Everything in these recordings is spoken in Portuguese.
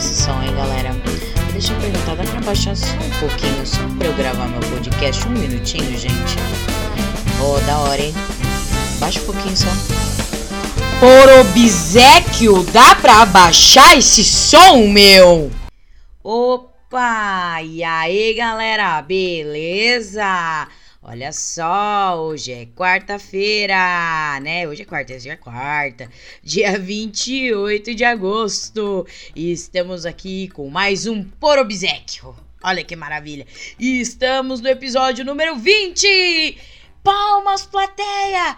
esse som, hein, galera? Deixa eu perguntar, dá pra baixar só um pouquinho, só pra eu gravar meu podcast? Um minutinho, gente. Oh, da hora, hein? Baixa um pouquinho só. Por obsequio, dá pra abaixar esse som, meu? Opa! E aí, galera? Beleza? Olha só, hoje é quarta-feira, né? Hoje é quarta, hoje é quarta, dia 28 de agosto. E estamos aqui com mais um Por. Olha que maravilha. E estamos no episódio número 20. Palmas, plateia!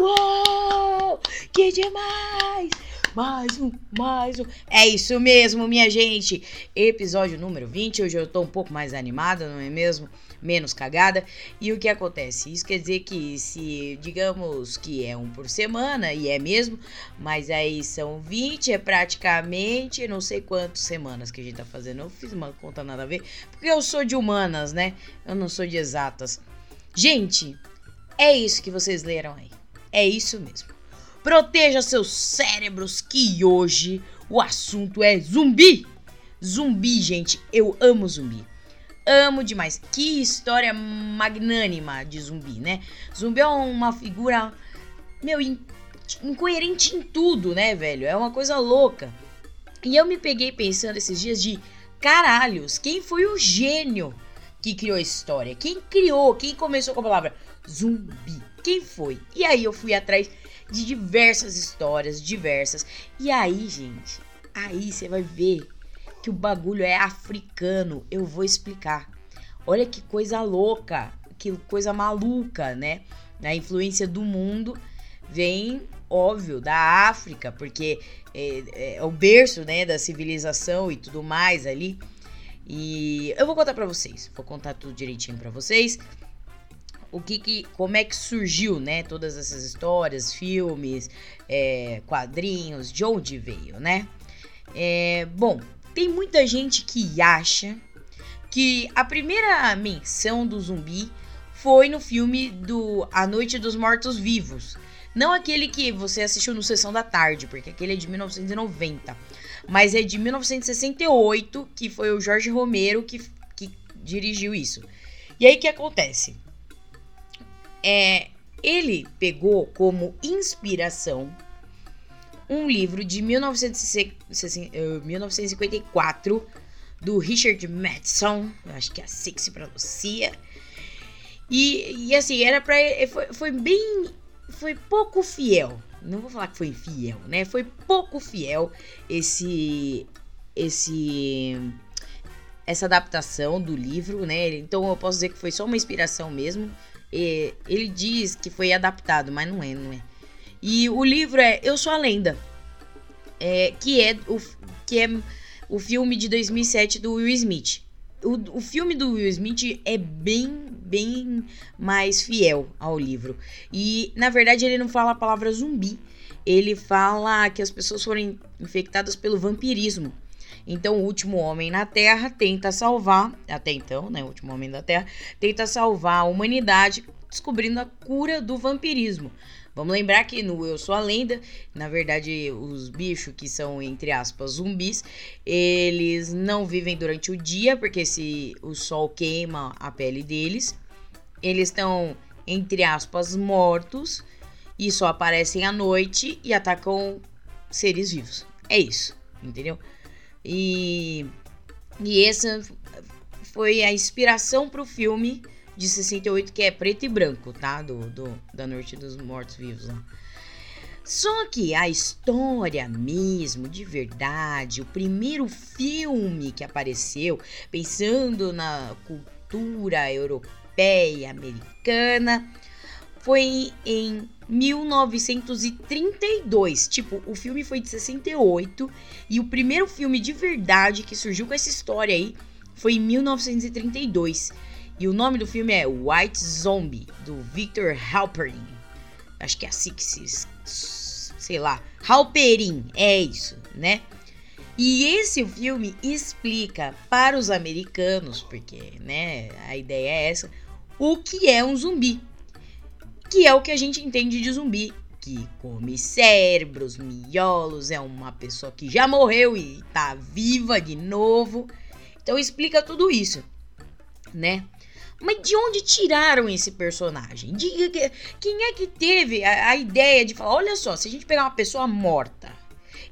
Uou! Que demais! Mais um, mais um. É isso mesmo, minha gente. Episódio número 20. Hoje eu tô um pouco mais animada, não é mesmo? Menos cagada. E o que acontece? Isso quer dizer que se, digamos que é um por semana, e é mesmo, mas aí são 20, é praticamente não sei quantas semanas que a gente tá fazendo. Eu fiz uma conta nada a ver, porque eu sou de humanas, né? Eu não sou de exatas. Gente, é isso que vocês leram aí. É isso mesmo. Proteja seus cérebros que hoje o assunto é zumbi. Zumbi, gente, eu amo zumbi. Amo demais. Que história magnânima de zumbi, né? Zumbi é uma figura, meu, incoerente em tudo, né, velho? É uma coisa louca. E eu me peguei pensando esses dias de caralhos, quem foi o gênio que criou a história? Quem criou? Quem começou com a palavra zumbi? Quem foi? E aí eu fui atrás de diversas histórias, diversas. E aí, gente, aí você vai ver que o bagulho é africano. Eu vou explicar. Olha que coisa louca, que coisa maluca, né? A influência do mundo vem, óbvio, da África, porque é, é o berço, né, da civilização e tudo mais ali. E eu vou contar para vocês, vou contar tudo direitinho para vocês o que, que como é que surgiu, né? Todas essas histórias, filmes, é, quadrinhos, de onde veio, né? É, bom, tem muita gente que acha que a primeira menção do zumbi foi no filme do A Noite dos Mortos Vivos. Não aquele que você assistiu no Sessão da Tarde, porque aquele é de 1990. Mas é de 1968, que foi o Jorge Romero que, que dirigiu isso. E aí o que acontece? É, ele pegou como inspiração um livro de 1954 eh, do Richard Madison, acho que é assim que se pronuncia. E, e assim, era para foi, foi bem foi pouco fiel. Não vou falar que foi infiel, né? Foi pouco fiel esse esse essa adaptação do livro, né? Então eu posso dizer que foi só uma inspiração mesmo ele diz que foi adaptado, mas não é, não é. E o livro é Eu Sou a Lenda, é, que, é o, que é o filme de 2007 do Will Smith. O, o filme do Will Smith é bem, bem mais fiel ao livro. E, na verdade, ele não fala a palavra zumbi. Ele fala que as pessoas foram infectadas pelo vampirismo. Então, o último homem na Terra tenta salvar, até então, né? O último homem da Terra tenta salvar a humanidade descobrindo a cura do vampirismo. Vamos lembrar que no Eu Sou a Lenda, na verdade, os bichos que são, entre aspas, zumbis, eles não vivem durante o dia, porque se o sol queima a pele deles, eles estão, entre aspas, mortos e só aparecem à noite e atacam seres vivos. É isso, entendeu? E, e essa foi a inspiração para o filme de 68, que é preto e branco, tá? Do, do da Noite dos Mortos Vivos lá. Só que a história mesmo, de verdade, o primeiro filme que apareceu, pensando na cultura europeia, americana, foi em 1932. Tipo, o filme foi de 68 e o primeiro filme de verdade que surgiu com essa história aí foi em 1932. E o nome do filme é White Zombie, do Victor Halperin. Acho que é assim que se. Sei lá. Halperin, é isso, né? E esse filme explica para os americanos, porque, né, a ideia é essa, o que é um zumbi que é o que a gente entende de zumbi, que come cérebros, miolos, é uma pessoa que já morreu e tá viva de novo. Então explica tudo isso, né? Mas de onde tiraram esse personagem? De, quem é que teve a, a ideia de falar: olha só, se a gente pegar uma pessoa morta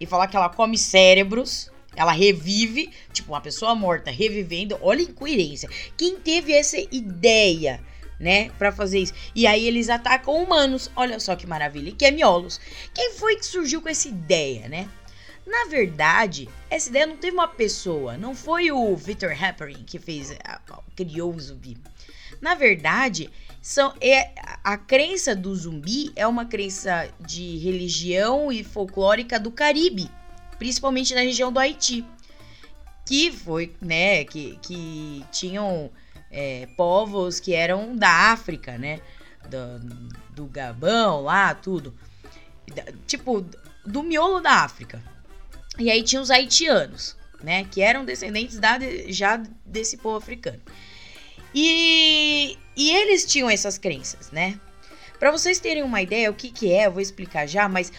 e falar que ela come cérebros, ela revive, tipo uma pessoa morta revivendo, olha a incoerência. Quem teve essa ideia? né, para fazer isso. E aí eles atacam humanos. Olha só que maravilha, que é miolos. Quem foi que surgiu com essa ideia, né? Na verdade, essa ideia não teve uma pessoa, não foi o Victor Happerin que fez, criou o zumbi. Na verdade, são, é, a crença do zumbi é uma crença de religião e folclórica do Caribe, principalmente na região do Haiti, que foi, né, que, que tinham é, povos que eram da África, né? Do, do Gabão lá, tudo. Tipo, do miolo da África. E aí tinha os haitianos, né? Que eram descendentes da, já desse povo africano. E, e eles tinham essas crenças, né? Para vocês terem uma ideia o que, que é, eu vou explicar já, mas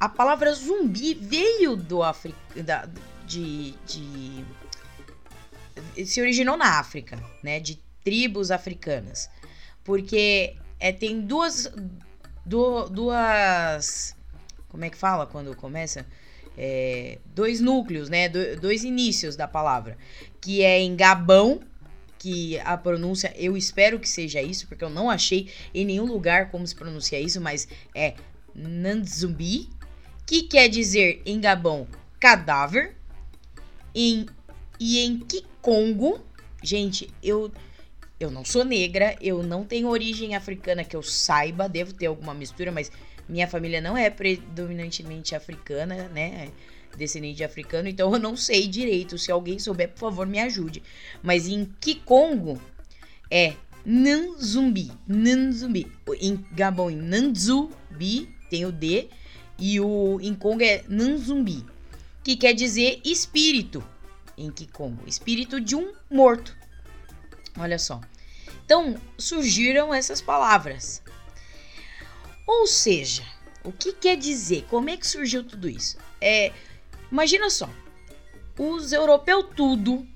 a palavra zumbi veio do África. De, de se originou na África, né? De tribos africanas. Porque é, tem duas, du, duas. Como é que fala quando começa? É, dois núcleos, né? Do, dois inícios da palavra. Que é em Gabão, que a pronúncia, eu espero que seja isso, porque eu não achei em nenhum lugar como se pronuncia isso, mas é Nanzumbi, que quer dizer em Gabão cadáver. Em, e em Kikongo, gente, eu eu não sou negra, eu não tenho origem africana que eu saiba, devo ter alguma mistura, mas minha família não é predominantemente africana, né? Descendente de africano, então eu não sei direito. Se alguém souber, por favor, me ajude. Mas em Kikongo é Nanzumbi. Nanzumbi. Em Gabão, em Nanzubi, tem o D. E o em Congo é Nanzumbi. Que quer dizer espírito em Kikongo. Espírito de um morto. Olha só. Então surgiram essas palavras. Ou seja, o que quer dizer? Como é que surgiu tudo isso? É, imagina só, os europeus tudo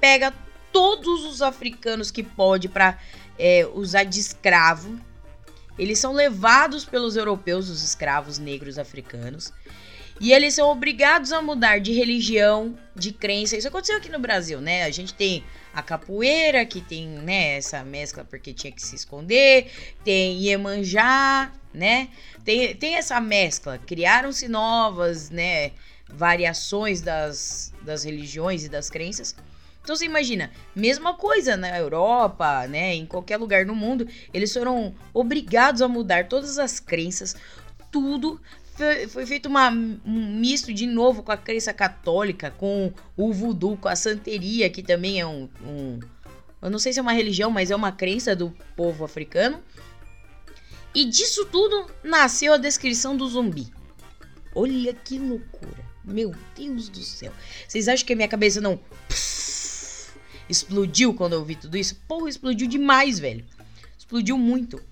pega todos os africanos que pode para é, usar de escravo. Eles são levados pelos europeus, os escravos negros africanos, e eles são obrigados a mudar de religião, de crença. Isso aconteceu aqui no Brasil, né? A gente tem a capoeira, que tem, né, essa mescla porque tinha que se esconder, tem Iemanjá, né? Tem, tem essa mescla. Criaram-se novas, né, variações das, das religiões e das crenças. Então você imagina, mesma coisa na Europa, né, em qualquer lugar no mundo, eles foram obrigados a mudar todas as crenças, tudo foi, foi feito uma, um misto de novo com a crença católica, com o voodoo, com a santeria, que também é um, um. Eu não sei se é uma religião, mas é uma crença do povo africano. E disso tudo nasceu a descrição do zumbi. Olha que loucura. Meu Deus do céu. Vocês acham que a minha cabeça não explodiu quando eu ouvi tudo isso? Porra, explodiu demais, velho. Explodiu muito.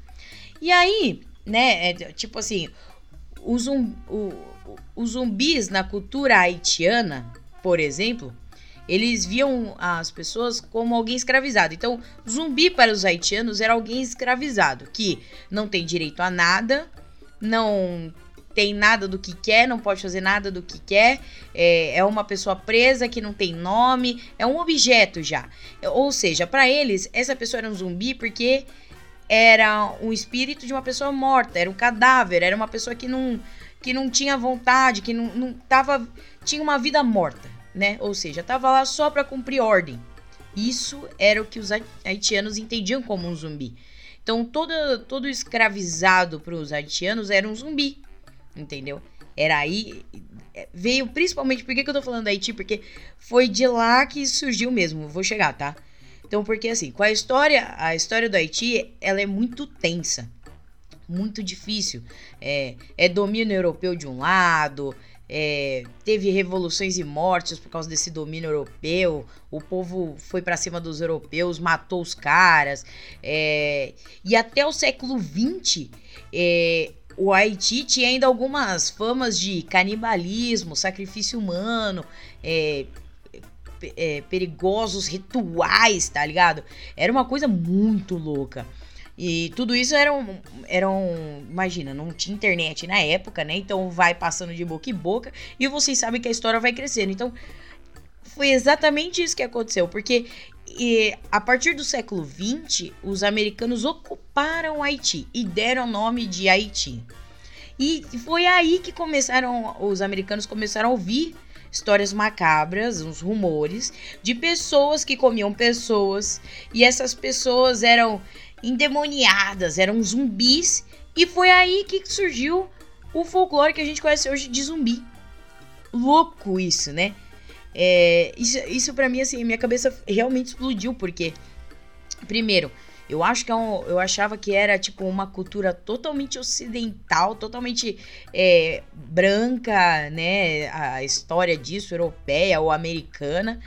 E aí, né, é, tipo assim, os, um, zumbis na cultura haitiana, por exemplo, eles viam as pessoas como alguém escravizado. Então, zumbi para os haitianos era alguém escravizado, que não tem direito a nada, não tem nada do que quer, não pode fazer nada do que quer, é, é uma pessoa presa que não tem nome, é um objeto já. Ou seja, para eles, essa pessoa era um zumbi porque era um espírito de uma pessoa morta, era um cadáver, era uma pessoa que não, que não tinha vontade, que não, não tava, tinha uma vida morta, né? Ou seja, tava lá só para cumprir ordem. Isso era o que os haitianos entendiam como um zumbi. Então, todo, todo escravizado para os haitianos era um zumbi, entendeu? Era aí. Veio principalmente. Por que, que eu tô falando da Haiti? Porque foi de lá que surgiu mesmo. Vou chegar, tá? Então, porque assim, com a história, a história do Haiti, ela é muito tensa, muito difícil. É, é domínio europeu de um lado, é, teve revoluções e mortes por causa desse domínio europeu. O povo foi para cima dos europeus, matou os caras. É, e até o século XX, é, o Haiti tinha ainda algumas famas de canibalismo, sacrifício humano, é, é, perigosos rituais, tá ligado? Era uma coisa muito louca. E tudo isso era um, era um. Imagina, não tinha internet na época, né? Então vai passando de boca em boca e vocês sabem que a história vai crescendo. Então foi exatamente isso que aconteceu, porque e, a partir do século XX, os americanos ocuparam Haiti e deram o nome de Haiti. E foi aí que começaram, os americanos começaram a ouvir histórias macabras, uns rumores de pessoas que comiam pessoas e essas pessoas eram endemoniadas, eram zumbis e foi aí que surgiu o folclore que a gente conhece hoje de zumbi. Louco isso, né? É, isso isso para mim, assim, minha cabeça realmente explodiu, porque, primeiro, eu acho que é um, eu achava que era tipo uma cultura totalmente ocidental, totalmente é, branca, né? A história disso, europeia ou americana.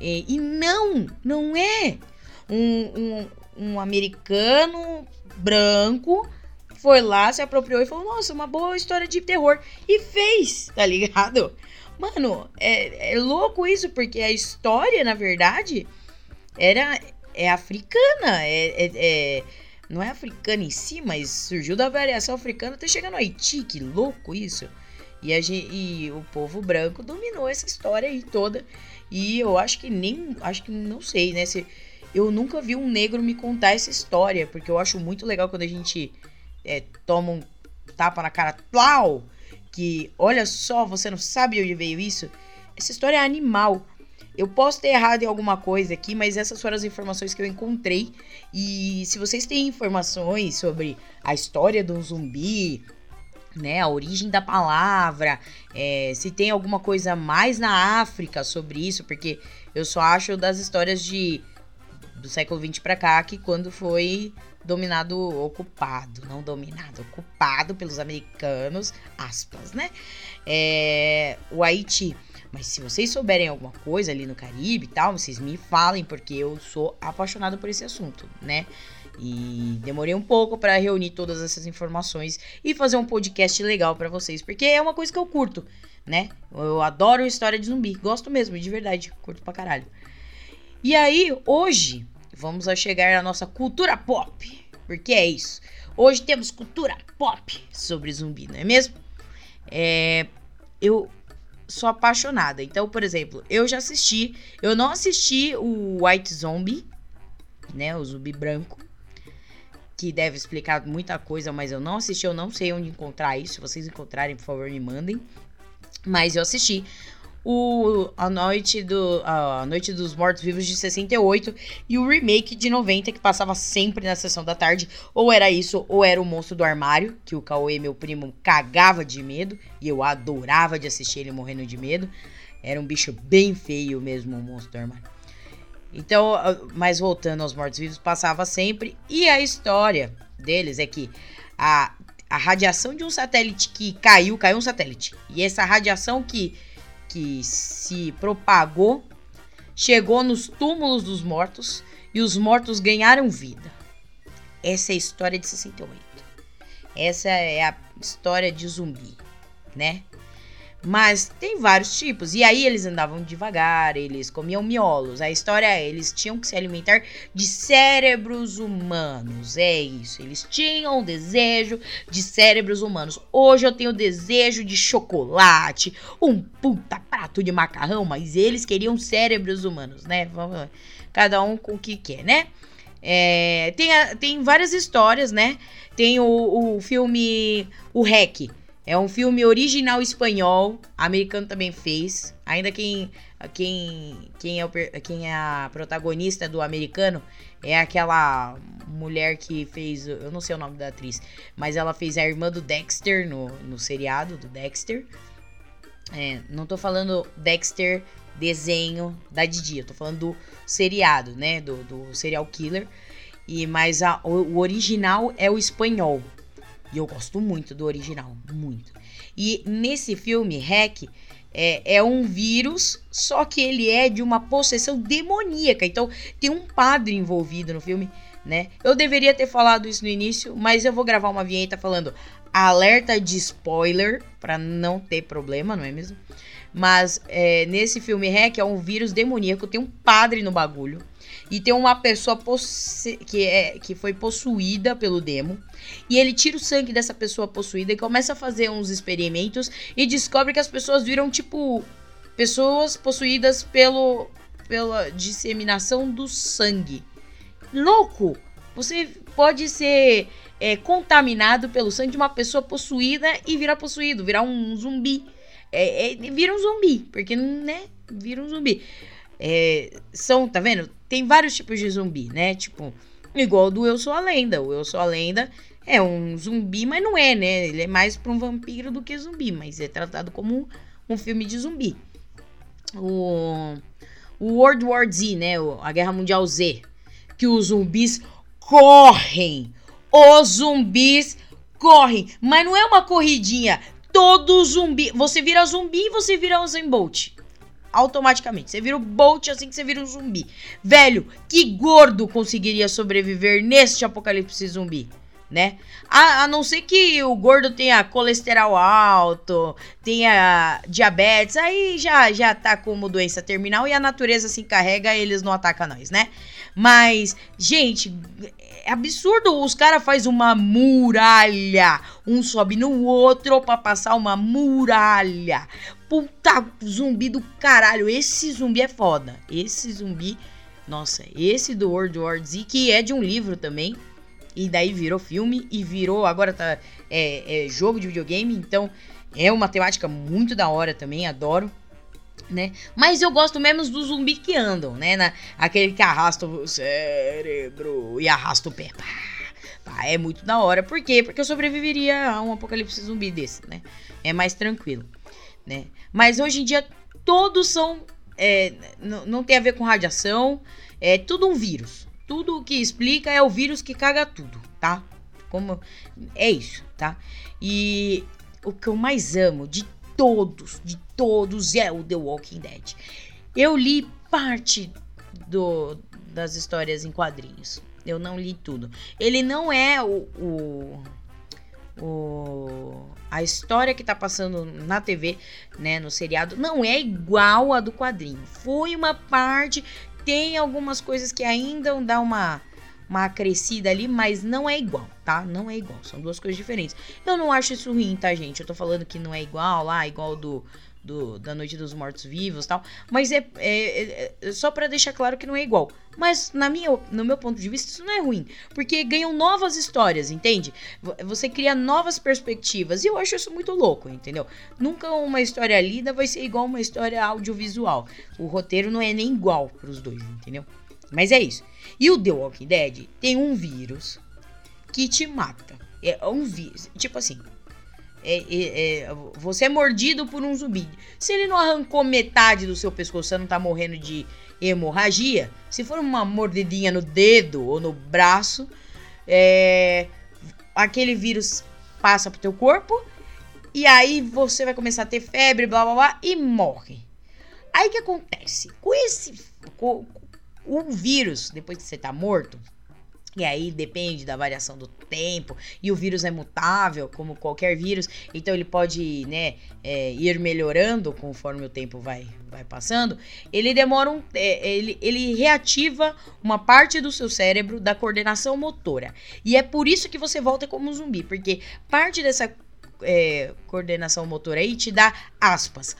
E, e não, não é. Um, um, um americano branco foi lá, se apropriou e falou: Nossa, uma boa história de terror. E fez, tá ligado? Mano, é, é louco isso, porque a história, na verdade, era é africana. É, é, é, não é africana em si, mas surgiu da variação africana até chegar no Haiti. Que louco isso. E, a, e o povo branco dominou essa história aí toda. E eu acho que nem. Acho que não sei, né? Se, eu nunca vi um negro me contar essa história. Porque eu acho muito legal quando a gente é, toma um tapa na cara. Plau! Que olha só, você não sabe onde veio isso. Essa história é animal. Eu posso ter errado em alguma coisa aqui, mas essas foram as informações que eu encontrei. E se vocês têm informações sobre a história do zumbi, né, a origem da palavra, é, se tem alguma coisa mais na África sobre isso, porque eu só acho das histórias de do século XX para cá que quando foi dominado, ocupado, não dominado, ocupado pelos americanos, aspas, né? É, o Haiti mas se vocês souberem alguma coisa ali no Caribe e tal, vocês me falem, porque eu sou apaixonado por esse assunto, né? E demorei um pouco para reunir todas essas informações e fazer um podcast legal para vocês, porque é uma coisa que eu curto, né? Eu adoro história de zumbi, gosto mesmo, de verdade, curto pra caralho. E aí, hoje, vamos a chegar à nossa cultura pop, porque é isso. Hoje temos cultura pop sobre zumbi, não é mesmo? É, eu sou apaixonada. Então, por exemplo, eu já assisti, eu não assisti o White Zombie, né, o zumbi branco, que deve explicar muita coisa, mas eu não assisti, eu não sei onde encontrar isso. Se vocês encontrarem, por favor, me mandem. Mas eu assisti o A Noite, do, a Noite dos Mortos Vivos de 68 e o remake de 90 que passava sempre na sessão da tarde. Ou era isso, ou era o Monstro do Armário, que o Cauê, meu primo, cagava de medo e eu adorava de assistir ele morrendo de medo. Era um bicho bem feio mesmo, o Monstro do Armário. Então, mas voltando aos mortos-vivos, passava sempre. E a história deles é que a, a radiação de um satélite que caiu, caiu um satélite. E essa radiação que que se propagou chegou nos túmulos dos mortos e os mortos ganharam vida. Essa é a história de 68. Essa é a história de zumbi, né? Mas tem vários tipos. E aí eles andavam devagar, eles comiam miolos. A história é, eles tinham que se alimentar de cérebros humanos. É isso. Eles tinham o desejo de cérebros humanos. Hoje eu tenho desejo de chocolate, um puta prato de macarrão, mas eles queriam cérebros humanos, né? Cada um com o que quer, né? É, tem, tem várias histórias, né? Tem o, o filme O Rec é um filme original espanhol, americano também fez. Ainda quem quem quem é, o, quem é a protagonista do americano é aquela mulher que fez, eu não sei o nome da atriz, mas ela fez a irmã do Dexter no, no seriado do Dexter. É, não tô falando Dexter desenho da Didi, eu tô falando do seriado, né, do, do serial killer. E mas a, o, o original é o espanhol, e eu gosto muito do original, muito. E nesse filme, Hack é, é, um vírus, só que ele é de uma possessão demoníaca. Então tem um padre envolvido no filme, né? Eu deveria ter falado isso no início, mas eu vou gravar uma vinheta falando alerta de spoiler para não ter problema, não é mesmo? Mas é, nesse filme Hack é um vírus demoníaco, tem um padre no bagulho. E tem uma pessoa que, é, que foi possuída pelo demo. E ele tira o sangue dessa pessoa possuída e começa a fazer uns experimentos. E descobre que as pessoas viram, tipo, pessoas possuídas pelo, pela disseminação do sangue. Louco! Você pode ser é, contaminado pelo sangue de uma pessoa possuída e virar possuído, virar um zumbi. É, é, vira um zumbi, porque, né? Vira um zumbi. É, são, tá vendo? Tem vários tipos de zumbi, né? Tipo, igual do Eu Sou a Lenda. O Eu Sou a Lenda é um zumbi, mas não é, né? Ele é mais pra um vampiro do que zumbi, mas é tratado como um, um filme de zumbi. O, o World War Z, né? A Guerra Mundial Z. Que os zumbis correm. Os zumbis correm. Mas não é uma corridinha todo zumbi. Você vira zumbi e você vira Usain Bolt. Automaticamente. Você vira o Bolt assim que você vira um zumbi. Velho, que gordo conseguiria sobreviver neste apocalipse zumbi? Né? A, a não ser que o gordo tenha colesterol alto, tenha diabetes, aí já, já tá como doença terminal e a natureza se encarrega, eles não atacam nós, né? Mas, gente, é absurdo. Os caras fazem uma muralha. Um sobe no outro pra passar uma muralha. Puta zumbi do caralho. Esse zumbi é foda. Esse zumbi. Nossa, esse do World War Z, que é de um livro também. E daí virou filme e virou. Agora tá. É, é jogo de videogame. Então é uma temática muito da hora também. Adoro né? Mas eu gosto menos dos zumbis que andam, né? Na, aquele que arrasta o cérebro e arrasta o pé. Pá, pá, é muito da hora. Por quê? Porque eu sobreviveria a um apocalipse zumbi desse, né? É mais tranquilo, né? Mas hoje em dia todos são. É, não tem a ver com radiação. É tudo um vírus. Tudo o que explica é o vírus que caga tudo, tá? Como é isso, tá? E o que eu mais amo de todos, de todos, é o The Walking Dead. Eu li parte do, das histórias em quadrinhos. Eu não li tudo. Ele não é o, o, o a história que tá passando na TV, né, no seriado, não é igual a do quadrinho. Foi uma parte, tem algumas coisas que ainda dá uma uma crescida ali, mas não é igual, tá? Não é igual, são duas coisas diferentes. Eu não acho isso ruim, tá, gente? Eu tô falando que não é igual lá, igual do, do da Noite dos Mortos Vivos tal, mas é, é, é, só para deixar claro que não é igual. Mas na minha, no meu ponto de vista, isso não é ruim, porque ganham novas histórias, entende? Você cria novas perspectivas e eu acho isso muito louco, entendeu? Nunca uma história lida vai ser igual uma história audiovisual. O roteiro não é nem igual para os dois, entendeu? Mas é isso. E o The Walking Dead tem um vírus que te mata. É um vírus. Tipo assim. É, é, é, você é mordido por um zumbi. Se ele não arrancou metade do seu pescoço, você não tá morrendo de hemorragia. Se for uma mordidinha no dedo ou no braço, é, aquele vírus passa pro teu corpo. E aí você vai começar a ter febre, blá blá blá, e morre. Aí que acontece? Com esse. Com, o vírus, depois que você tá morto, e aí depende da variação do tempo. E o vírus é mutável, como qualquer vírus. Então ele pode, né, é, ir melhorando conforme o tempo vai, vai passando. Ele demora um. É, ele, ele reativa uma parte do seu cérebro da coordenação motora. E é por isso que você volta como um zumbi. Porque parte dessa é, coordenação motora aí te dá aspas.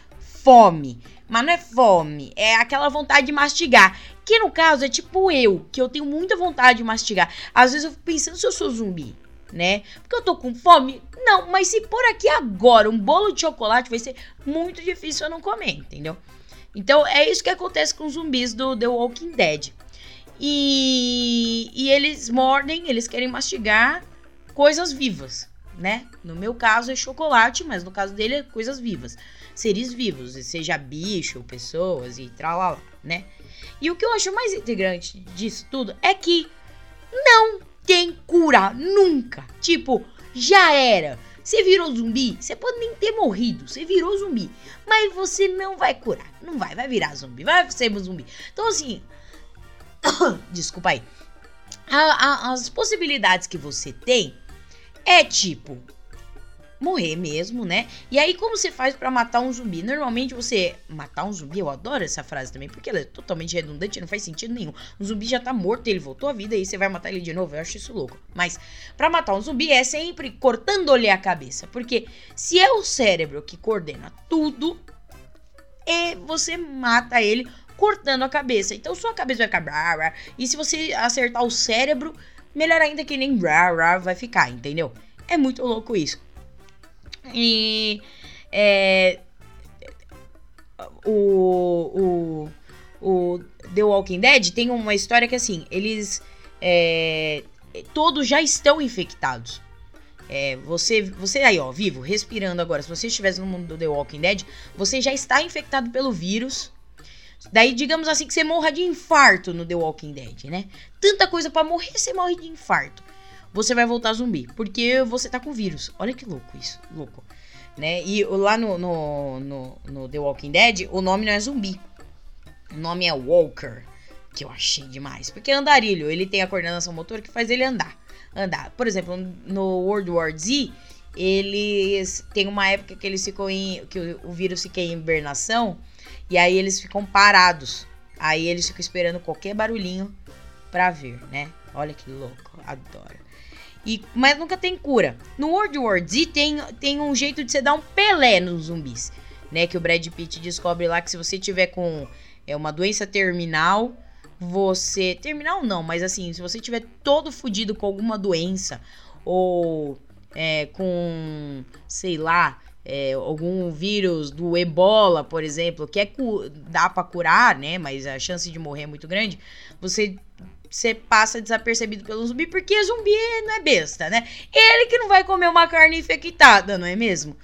Fome. Mas não é fome, é aquela vontade de mastigar. Que no caso é tipo eu, que eu tenho muita vontade de mastigar. Às vezes eu fico pensando se eu sou zumbi, né? Porque eu tô com fome. Não, mas se por aqui agora um bolo de chocolate vai ser muito difícil eu não comer, entendeu? Então é isso que acontece com os zumbis do The Walking Dead. E, e eles mordem, eles querem mastigar coisas vivas, né? No meu caso é chocolate, mas no caso dele é coisas vivas. Seres vivos, seja bicho, pessoas e tal, né? E o que eu acho mais integrante disso tudo é que não tem cura nunca. Tipo, já era. Você virou zumbi, você pode nem ter morrido, você virou zumbi, mas você não vai curar, não vai, vai virar zumbi, vai ser zumbi. Então assim, desculpa aí, a, a, as possibilidades que você tem é tipo, morrer mesmo, né? E aí, como você faz para matar um zumbi? Normalmente você. Matar um zumbi, eu adoro essa frase também, porque ela é totalmente redundante, não faz sentido nenhum. Um zumbi já tá morto, ele voltou à vida e você vai matar ele de novo. Eu acho isso louco. Mas, para matar um zumbi é sempre cortando-lhe a cabeça. Porque se é o cérebro que coordena tudo, e você mata ele cortando a cabeça. Então sua cabeça vai ficar. E se você acertar o cérebro, melhor ainda que nem vai ficar, entendeu? É muito louco isso. E é, o, o, o The Walking Dead tem uma história que assim, eles é, todos já estão infectados. É, você, você aí, ó, vivo, respirando agora. Se você estivesse no mundo do The Walking Dead, você já está infectado pelo vírus. Daí, digamos assim, que você morra de infarto no The Walking Dead, né? Tanta coisa para morrer, você morre de infarto você vai voltar zumbi. Porque você tá com vírus. Olha que louco isso. Louco. Né? E lá no, no, no, no The Walking Dead, o nome não é zumbi. O nome é Walker. Que eu achei demais. Porque é andarilho, ele tem a coordenação motor que faz ele andar. Andar. Por exemplo, no World War Z, eles. Tem uma época que eles ficam em. que o, o vírus fica em hibernação. E aí eles ficam parados. Aí eles ficam esperando qualquer barulhinho pra ver, né? Olha que louco. Adoro. E, mas nunca tem cura. No World War Z tem, tem um jeito de você dar um Pelé nos zumbis. Né, que o Brad Pitt descobre lá que se você tiver com é, uma doença terminal, você. Terminal não, mas assim, se você tiver todo fudido com alguma doença, ou é, com, sei lá, é, algum vírus do ebola, por exemplo, que é dá para curar, né? Mas a chance de morrer é muito grande. Você você passa desapercebido pelo zumbi, porque zumbi não é besta, né? Ele que não vai comer uma carne infectada, não é mesmo?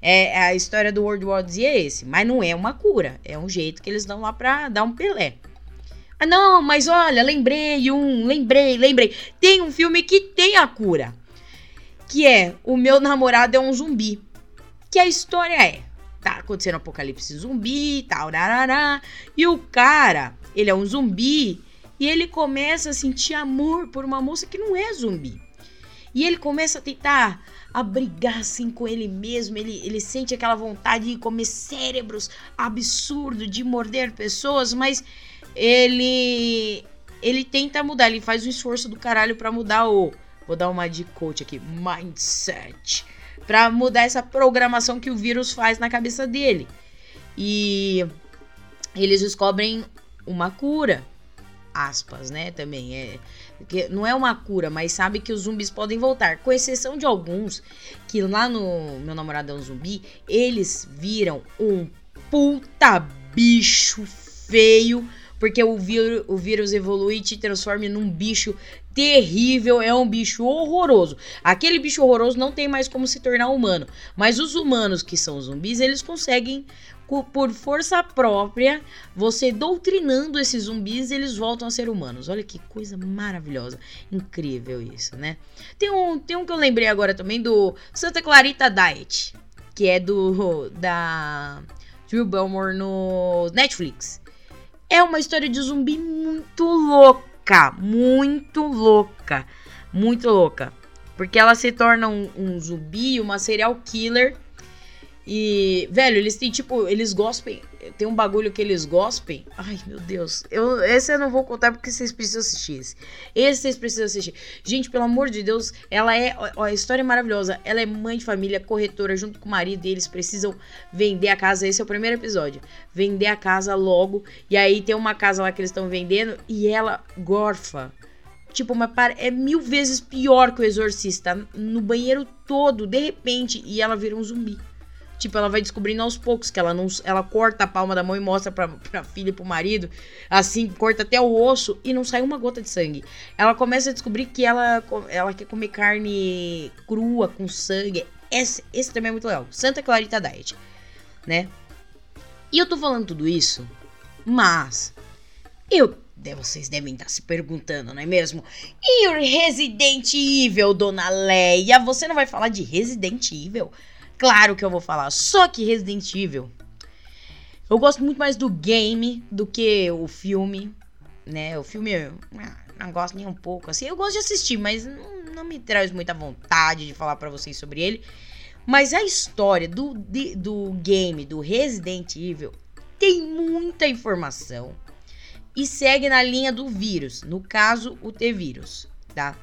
É, a história do World War Z é esse, mas não é uma cura, é um jeito que eles dão lá pra dar um Pelé. Ah, não, mas olha, lembrei um, lembrei, lembrei. Tem um filme que tem a cura, que é O Meu Namorado é um Zumbi. Que a história é, tá acontecendo um apocalipse zumbi tal, rarará, e o cara, ele é um zumbi e ele começa a sentir amor por uma moça que não é zumbi. E ele começa a tentar abrigar assim com ele mesmo. Ele, ele sente aquela vontade de comer cérebros absurdo, de morder pessoas, mas ele ele tenta mudar, ele faz um esforço do caralho para mudar o vou dar uma de coach aqui, mindset, para mudar essa programação que o vírus faz na cabeça dele. E eles descobrem uma cura aspas, né? Também é que não é uma cura, mas sabe que os zumbis podem voltar, com exceção de alguns que lá no meu namorado é um zumbi, eles viram um puta bicho feio, porque o, o vírus evolui e te transforma num bicho terrível, é um bicho horroroso. Aquele bicho horroroso não tem mais como se tornar humano, mas os humanos que são zumbis, eles conseguem por força própria, você doutrinando esses zumbis, eles voltam a ser humanos. Olha que coisa maravilhosa. Incrível isso, né? Tem um, tem um que eu lembrei agora também do Santa Clarita Diet, que é do da Drew Belmore no Netflix. É uma história de zumbi muito louca, muito louca, muito louca. Porque ela se torna um, um zumbi, uma serial killer e, velho, eles têm tipo, eles gospem. Tem um bagulho que eles gospem. Ai, meu Deus. Eu, esse eu não vou contar porque vocês precisam assistir esse. Esse vocês precisam assistir. Gente, pelo amor de Deus, ela é. Ó, a história é maravilhosa. Ela é mãe de família, corretora, junto com o marido. E eles precisam vender a casa. Esse é o primeiro episódio. Vender a casa logo. E aí tem uma casa lá que eles estão vendendo. E ela gorfa. Tipo, uma é mil vezes pior que o exorcista. No banheiro todo, de repente. E ela vira um zumbi. Tipo, ela vai descobrindo aos poucos que ela não. Ela corta a palma da mão e mostra pra, pra filha e pro marido. Assim, corta até o osso e não sai uma gota de sangue. Ela começa a descobrir que ela, ela quer comer carne crua, com sangue. Esse, esse também é muito legal. Santa Clarita Diet, né? E eu tô falando tudo isso, mas. Eu vocês devem estar se perguntando, não é mesmo? E o Resident Evil, dona Leia? Você não vai falar de Resident Evil? Claro que eu vou falar. Só que Resident Evil. Eu gosto muito mais do game do que o filme. Né? O filme ah, não gosto nem um pouco. Assim, eu gosto de assistir, mas não, não me traz muita vontade de falar para vocês sobre ele. Mas a história do, de, do game do Resident Evil tem muita informação e segue na linha do vírus, no caso, o T-vírus, tá?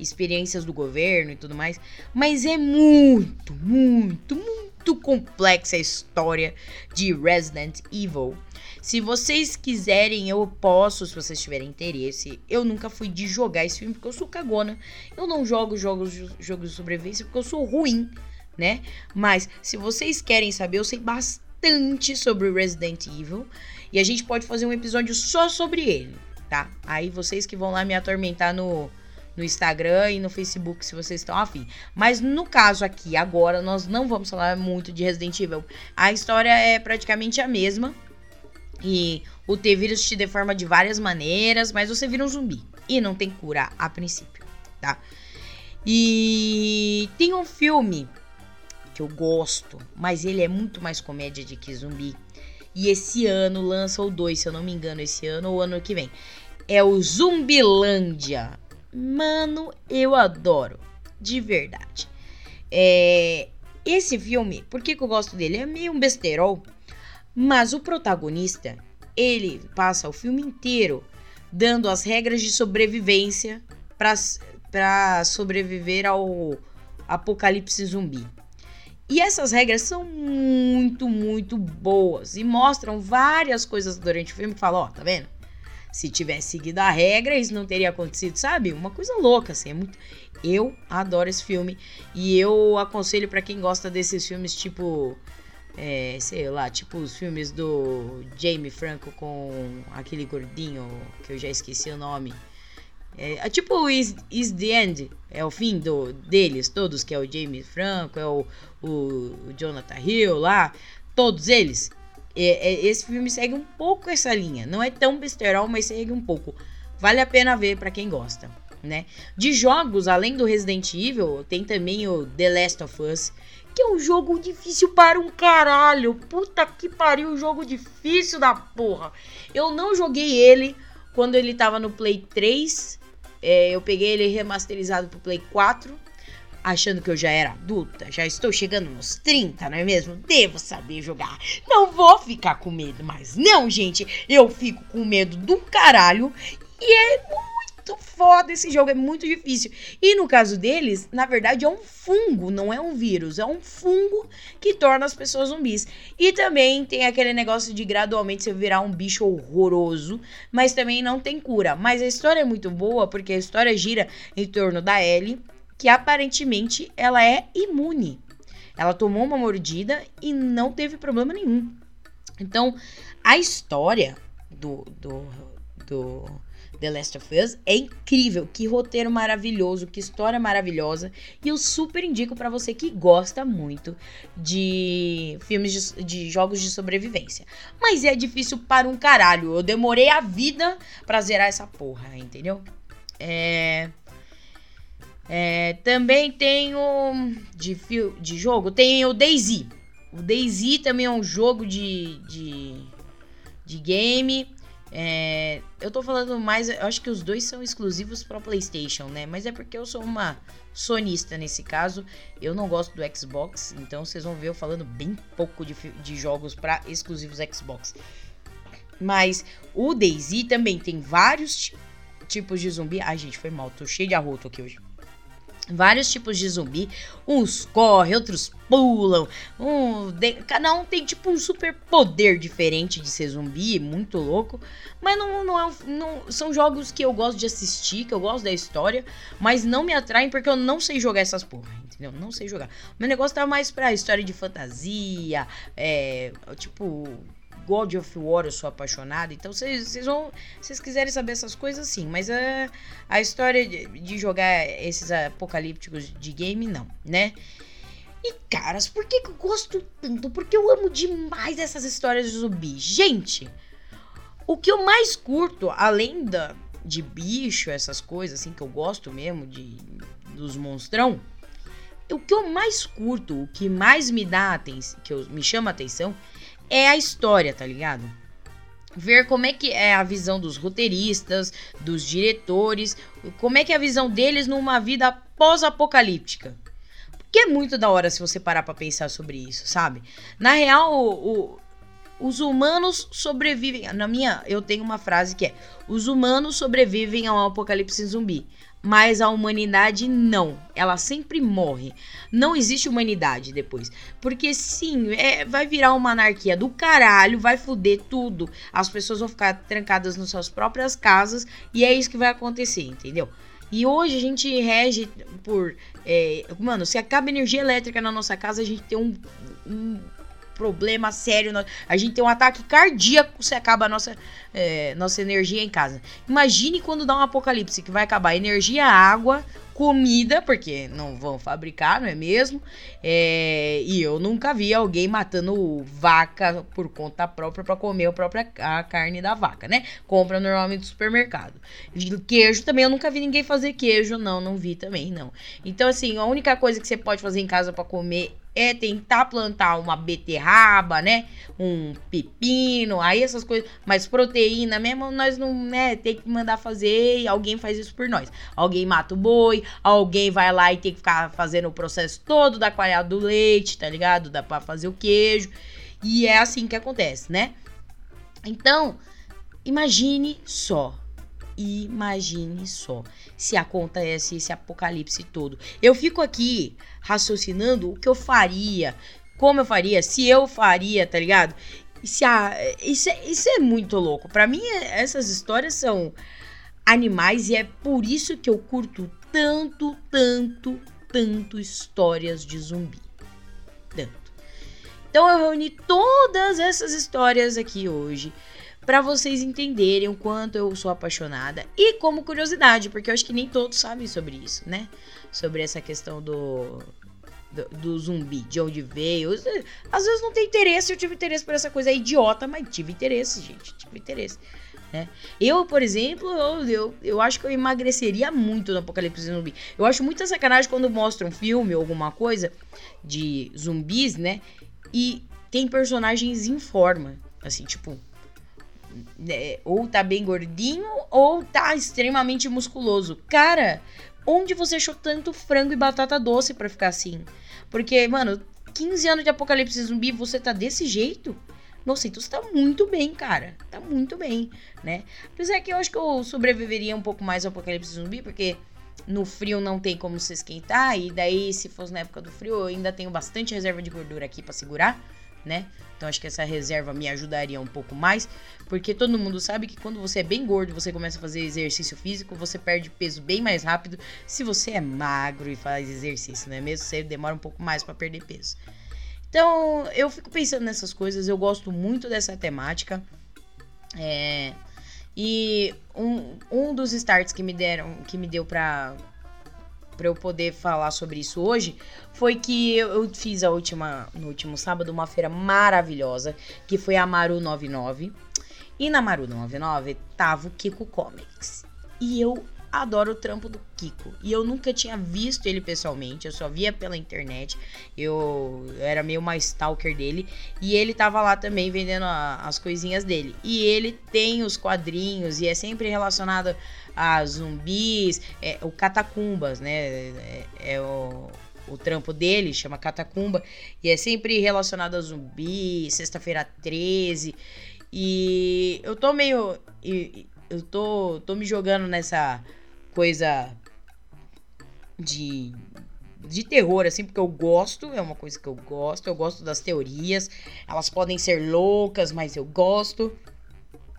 Experiências do governo e tudo mais. Mas é muito, muito, muito complexa a história de Resident Evil. Se vocês quiserem, eu posso, se vocês tiverem interesse. Eu nunca fui de jogar esse filme porque eu sou cagona. Eu não jogo jogos, jogos de sobrevivência porque eu sou ruim, né? Mas se vocês querem saber, eu sei bastante sobre Resident Evil. E a gente pode fazer um episódio só sobre ele, tá? Aí vocês que vão lá me atormentar no, no Instagram e no Facebook se vocês estão afim. Mas no caso aqui, agora, nós não vamos falar muito de Resident Evil. A história é praticamente a mesma. E o T-vírus te deforma de várias maneiras, mas você vira um zumbi. E não tem cura a princípio, tá? E tem um filme que eu gosto, mas ele é muito mais comédia de que zumbi, e esse ano lança o 2, se eu não me engano, esse ano ou ano que vem. É o Zumbilândia. Mano, eu adoro. De verdade. É, esse filme, por que, que eu gosto dele? É meio um besterol. Mas o protagonista, ele passa o filme inteiro dando as regras de sobrevivência para sobreviver ao apocalipse zumbi. E essas regras são muito, muito boas e mostram várias coisas durante o filme falam, ó, tá vendo? Se tivesse seguido a regra, isso não teria acontecido, sabe? Uma coisa louca, assim, é muito... Eu adoro esse filme e eu aconselho para quem gosta desses filmes tipo... É, sei lá, tipo os filmes do Jamie Franco com aquele gordinho que eu já esqueci o nome. É, é, tipo is, is the End, é o fim do, deles todos, que é o Jamie Franco, é o, o, Jonathan Hill lá, todos eles. É, é, esse filme segue um pouco essa linha, não é tão besterol, mas segue um pouco. Vale a pena ver para quem gosta, né? De jogos, além do Resident Evil, tem também o The Last of Us, que é um jogo difícil para um caralho. Puta que pariu, um jogo difícil da porra. Eu não joguei ele quando ele tava no Play 3 é, eu peguei ele remasterizado pro Play 4, achando que eu já era adulta, já estou chegando nos 30, não é mesmo? Devo saber jogar. Não vou ficar com medo, mas não, gente, eu fico com medo do caralho e é muito foda esse jogo, é muito difícil. E no caso deles, na verdade, é um fungo, não é um vírus, é um fungo que torna as pessoas zumbis. E também tem aquele negócio de gradualmente você virar um bicho horroroso, mas também não tem cura. Mas a história é muito boa porque a história gira em torno da Ellie, que aparentemente ela é imune. Ela tomou uma mordida e não teve problema nenhum. Então, a história do, do, do The Last of Us é incrível, que roteiro maravilhoso, que história maravilhosa. E eu super indico para você que gosta muito de filmes de, de, jogos de sobrevivência. Mas é difícil para um caralho. Eu demorei a vida pra zerar essa porra, entendeu? É. É, também tem o. De, de jogo, tem o Daisy. O Daisy também é um jogo de, de, de game. É, eu tô falando mais, eu acho que os dois são exclusivos para PlayStation, né? Mas é porque eu sou uma sonista nesse caso. Eu não gosto do Xbox, então vocês vão ver eu falando bem pouco de, de jogos para exclusivos Xbox. Mas o DayZ também tem vários tipos de zumbi. Ai, gente, foi mal, tô cheio de arroto aqui hoje vários tipos de zumbi. Uns correm, outros pulam. Um, de, cada um tem tipo um super poder diferente de ser zumbi, muito louco. Mas não, não, é, não são jogos que eu gosto de assistir, que eu gosto da história, mas não me atraem porque eu não sei jogar essas porra, entendeu? Não sei jogar. Meu negócio tá mais pra história de fantasia, é, tipo God of War eu sou apaixonada. Então vocês vão. Vocês quiserem saber essas coisas, sim. Mas a, a história de, de jogar esses apocalípticos de game, não, né? E caras, por que, que eu gosto tanto? Porque eu amo demais essas histórias de zumbi. Gente, o que eu mais curto, além da, de bicho, essas coisas assim que eu gosto mesmo de dos monstrão, o que eu mais curto, o que mais me dá atenção, que eu, me chama atenção, é a história, tá ligado? Ver como é que é a visão dos roteiristas, dos diretores, como é que é a visão deles numa vida pós-apocalíptica. Que é muito da hora se você parar pra pensar sobre isso, sabe? Na real, o, o, os humanos sobrevivem. Na minha, eu tenho uma frase que é: Os humanos sobrevivem ao apocalipse zumbi mas a humanidade não. Ela sempre morre. Não existe humanidade depois. Porque sim, é, vai virar uma anarquia do caralho, vai foder tudo. As pessoas vão ficar trancadas nas suas próprias casas e é isso que vai acontecer, entendeu? E hoje a gente rege por. É, mano, se acaba energia elétrica na nossa casa, a gente tem um, um problema sério. A gente tem um ataque cardíaco se acaba a nossa, é, nossa energia em casa. Imagine quando dá um apocalipse que vai acabar energia, água, comida, porque não vão fabricar, não é mesmo? É, e eu nunca vi alguém matando vaca por conta própria para comer a própria a carne da vaca, né? Compra normalmente no supermercado. Queijo também eu nunca vi ninguém fazer queijo, não, não vi também, não. Então assim, a única coisa que você pode fazer em casa para comer é tentar plantar uma beterraba, né? Um pepino, aí essas coisas. Mas proteína mesmo, nós não, né? Tem que mandar fazer e alguém faz isso por nós. Alguém mata o boi, alguém vai lá e tem que ficar fazendo o processo todo da coalhada do leite, tá ligado? Dá pra fazer o queijo. E é assim que acontece, né? Então, imagine só Imagine só se acontece esse apocalipse todo. Eu fico aqui raciocinando o que eu faria, como eu faria, se eu faria, tá ligado? Se a, isso, é, isso é muito louco. Para mim, essas histórias são animais e é por isso que eu curto tanto, tanto, tanto histórias de zumbi. Tanto. Então eu reuni todas essas histórias aqui hoje para vocês entenderem o quanto eu sou apaixonada e como curiosidade, porque eu acho que nem todos sabem sobre isso, né? Sobre essa questão do do, do, zumbi, de onde veio. Às vezes não tem interesse, eu tive interesse por essa coisa idiota, mas tive interesse, gente, tive interesse. Né? Eu, por exemplo, eu, eu, eu acho que eu emagreceria muito no Apocalipse Zumbi. Eu acho muita sacanagem quando mostra um filme ou alguma coisa de zumbis, né? E tem personagens em forma. Assim, tipo, é, ou tá bem gordinho ou tá extremamente musculoso. Cara, onde você achou tanto frango e batata doce para ficar assim? Porque, mano, 15 anos de apocalipse zumbi, você tá desse jeito? Nossa, então você tá muito bem, cara. Tá muito bem, né? Apesar que eu acho que eu sobreviveria um pouco mais ao apocalipse zumbi, porque no frio não tem como se esquentar. E daí, se fosse na época do frio, eu ainda tenho bastante reserva de gordura aqui para segurar né? Então acho que essa reserva me ajudaria um pouco mais, porque todo mundo sabe que quando você é bem gordo, você começa a fazer exercício físico, você perde peso bem mais rápido. Se você é magro e faz exercício, não é mesmo? Você demora um pouco mais para perder peso. Então, eu fico pensando nessas coisas, eu gosto muito dessa temática. É, e um, um dos starts que me deram, que me deu pra, para eu poder falar sobre isso hoje foi que eu, fiz a última no último sábado uma feira maravilhosa que foi a Maru 99 e na Maru 99 tava o Kiko Comics. E eu adoro o trampo do Kiko. E eu nunca tinha visto ele pessoalmente, eu só via pela internet. Eu, eu era meio uma stalker dele. E ele tava lá também vendendo a, as coisinhas dele. E ele tem os quadrinhos e é sempre relacionado a zumbis, é, o Catacumbas, né? É, é o o trampo dele, chama Catacumba, e é sempre relacionado a zumbi, sexta-feira 13. E eu tô meio. Eu tô, tô me jogando nessa coisa de, de terror, assim, porque eu gosto, é uma coisa que eu gosto, eu gosto das teorias. Elas podem ser loucas, mas eu gosto.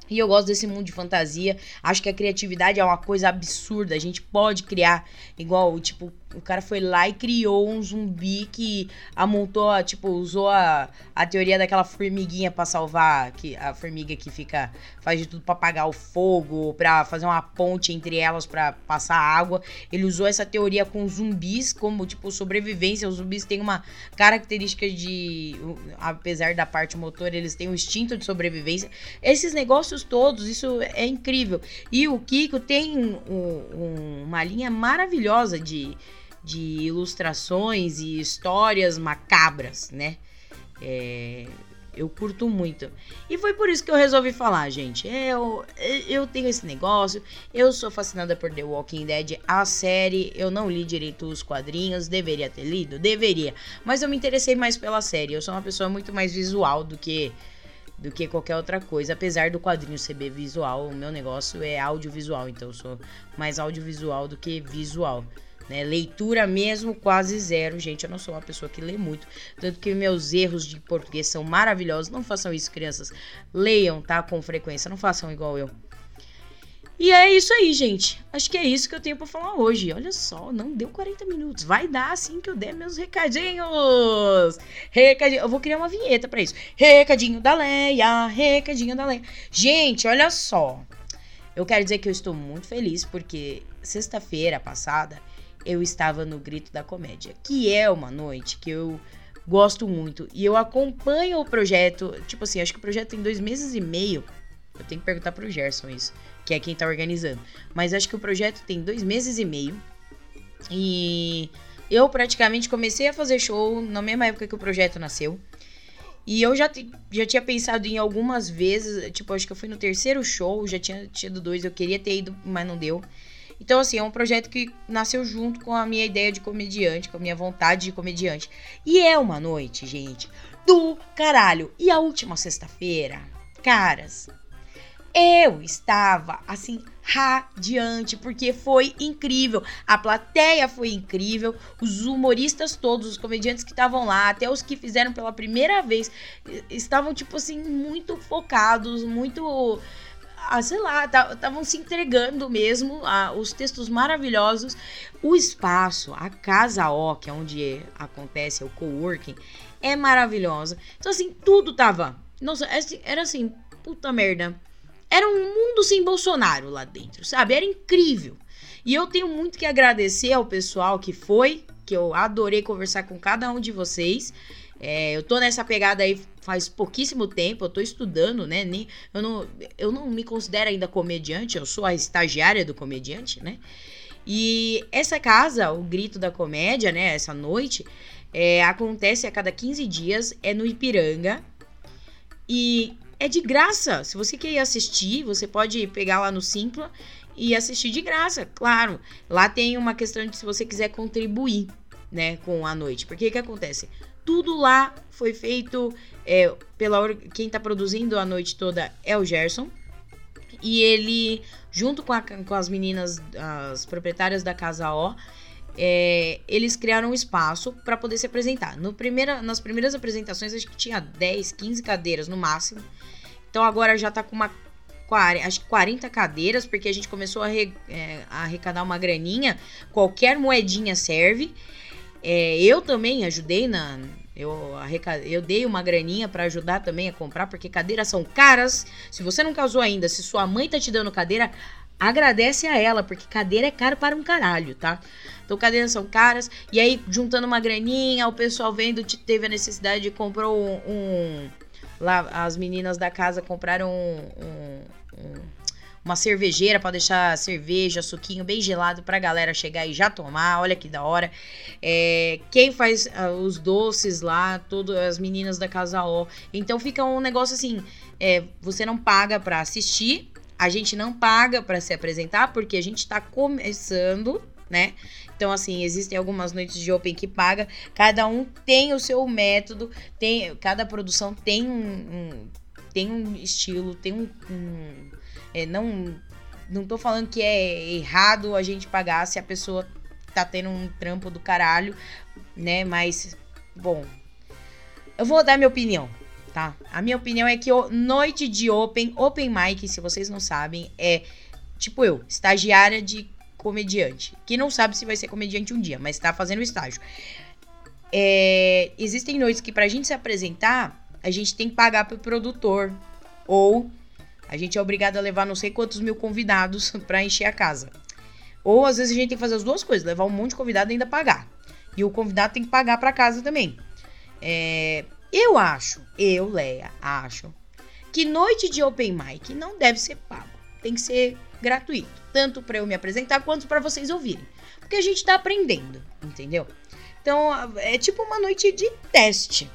E eu gosto desse mundo de fantasia. Acho que a criatividade é uma coisa absurda. A gente pode criar igual, tipo, o cara foi lá e criou um zumbi que amontou, tipo, usou a, a teoria daquela formiguinha para salvar, que a formiga que fica faz de tudo para apagar o fogo, para fazer uma ponte entre elas para passar água. Ele usou essa teoria com zumbis como tipo sobrevivência. Os zumbis têm uma característica de, apesar da parte motor, eles têm um instinto de sobrevivência. Esses negócios todos, isso é incrível. E o Kiko tem um, um, uma linha maravilhosa de de ilustrações e histórias macabras, né? É, Eu curto muito. E foi por isso que eu resolvi falar, gente. Eu, eu tenho esse negócio. Eu sou fascinada por The Walking Dead. A série, eu não li direito os quadrinhos. Deveria ter lido? Deveria. Mas eu me interessei mais pela série. Eu sou uma pessoa muito mais visual do que do que qualquer outra coisa. Apesar do quadrinho ser visual, o meu negócio é audiovisual. Então eu sou mais audiovisual do que visual. Né? Leitura mesmo, quase zero. Gente, eu não sou uma pessoa que lê muito. Tanto que meus erros de português são maravilhosos. Não façam isso, crianças. Leiam, tá? Com frequência. Não façam igual eu. E é isso aí, gente. Acho que é isso que eu tenho para falar hoje. Olha só, não deu 40 minutos. Vai dar assim que eu der meus recadinhos. Recadinho. Eu vou criar uma vinheta para isso. Recadinho da Leia, recadinho da Leia. Gente, olha só. Eu quero dizer que eu estou muito feliz porque sexta-feira passada eu estava no Grito da Comédia, que é uma noite que eu gosto muito e eu acompanho o projeto. Tipo assim, acho que o projeto tem dois meses e meio. Eu tenho que perguntar pro Gerson isso, que é quem tá organizando. Mas acho que o projeto tem dois meses e meio. E eu praticamente comecei a fazer show na mesma época que o projeto nasceu. E eu já, já tinha pensado em algumas vezes, tipo, acho que eu fui no terceiro show, já tinha tido dois, eu queria ter ido, mas não deu. Então, assim, é um projeto que nasceu junto com a minha ideia de comediante, com a minha vontade de comediante. E é uma noite, gente, do caralho. E a última sexta-feira, caras, eu estava assim radiante porque foi incrível. A plateia foi incrível, os humoristas todos, os comediantes que estavam lá, até os que fizeram pela primeira vez, estavam tipo assim muito focados, muito ah, sei lá, estavam se entregando mesmo, ah, os textos maravilhosos. O espaço, a Casa O, que é onde acontece o coworking, é maravilhosa. Então, assim, tudo tava. Nossa, assim, era assim, puta merda. Era um mundo sem Bolsonaro lá dentro, sabe? Era incrível. E eu tenho muito que agradecer ao pessoal que foi, que eu adorei conversar com cada um de vocês. É, eu tô nessa pegada aí faz pouquíssimo tempo, eu tô estudando, né? Nem, eu, não, eu não me considero ainda comediante, eu sou a estagiária do comediante, né? E essa casa, o Grito da Comédia, né? Essa noite, é, acontece a cada 15 dias, é no Ipiranga. E é de graça. Se você quer ir assistir, você pode pegar lá no Simpla e assistir de graça, claro. Lá tem uma questão de se você quiser contribuir, né, com a noite. Porque o que acontece? Tudo lá foi feito é, pela quem está produzindo a noite toda é o Gerson. E ele, junto com, a, com as meninas, as proprietárias da Casa O, é, eles criaram um espaço para poder se apresentar. No primeira, nas primeiras apresentações, acho que tinha 10, 15 cadeiras no máximo. Então agora já está com uma acho que 40 cadeiras, porque a gente começou a, re, é, a arrecadar uma graninha. Qualquer moedinha serve. É, eu também ajudei na. Eu, eu dei uma graninha para ajudar também a comprar, porque cadeiras são caras. Se você não casou ainda, se sua mãe tá te dando cadeira, agradece a ela, porque cadeira é caro para um caralho, tá? Então cadeiras são caras. E aí, juntando uma graninha, o pessoal vendo, teve a necessidade de comprar um, um. lá, as meninas da casa compraram um, um uma cervejeira para deixar cerveja, suquinho bem gelado pra galera chegar e já tomar. Olha que da hora. É, quem faz uh, os doces lá, todas as meninas da Casa O. Então fica um negócio assim: é, você não paga para assistir, a gente não paga para se apresentar, porque a gente tá começando, né? Então, assim, existem algumas noites de Open que paga. Cada um tem o seu método, tem, cada produção tem um, um tem um estilo, tem um, um é, não, não tô falando que é errado a gente pagar se a pessoa tá tendo um trampo do caralho, né? Mas, bom, eu vou dar minha opinião, tá? A minha opinião é que noite de open, open mic, se vocês não sabem, é tipo eu, estagiária de comediante, que não sabe se vai ser comediante um dia, mas tá fazendo estágio. É, existem noites que pra gente se apresentar, a gente tem que pagar pro produtor ou a gente é obrigado a levar não sei quantos mil convidados para encher a casa. Ou às vezes a gente tem que fazer as duas coisas, levar um monte de convidado e ainda pagar. E o convidado tem que pagar para casa também. É, eu acho, eu, Leia, acho que noite de open mic não deve ser pago. Tem que ser gratuito, tanto para eu me apresentar quanto para vocês ouvirem, porque a gente tá aprendendo, entendeu? Então, é tipo uma noite de teste